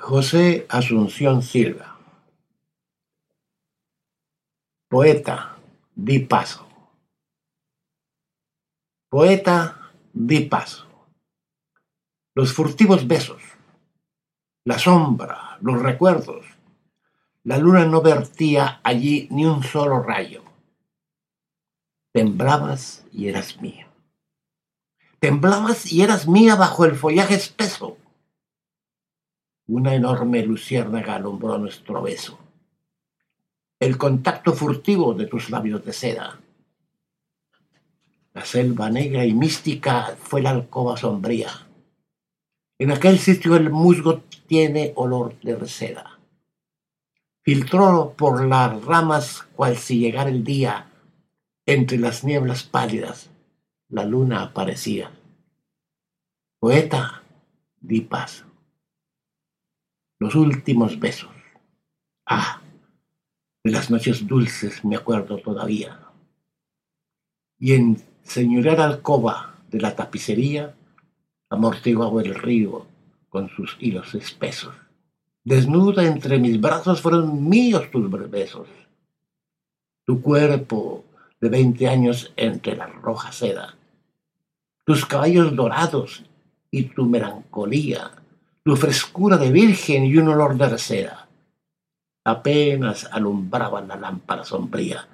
José Asunción Silva. Poeta, di paso. Poeta, di paso. Los furtivos besos, la sombra, los recuerdos. La luna no vertía allí ni un solo rayo. Temblabas y eras mía. Temblabas y eras mía bajo el follaje espeso una enorme luciérnaga alumbró nuestro beso. El contacto furtivo de tus labios de seda. La selva negra y mística fue la alcoba sombría. En aquel sitio el musgo tiene olor de reseda. Filtró por las ramas cual si llegara el día. Entre las nieblas pálidas la luna aparecía. Poeta, di paz los últimos besos. Ah, de las noches dulces me acuerdo todavía. Y en señorear alcoba de la tapicería, amortiguaba el río con sus hilos espesos. Desnuda entre mis brazos fueron míos tus besos. Tu cuerpo de veinte años entre la roja seda, tus caballos dorados y tu melancolía tu frescura de virgen y un olor de seda. Apenas alumbraban la lámpara sombría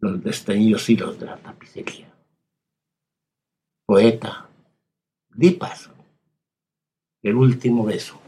los desteñidos hilos de la tapicería. Poeta, di paso, el último beso.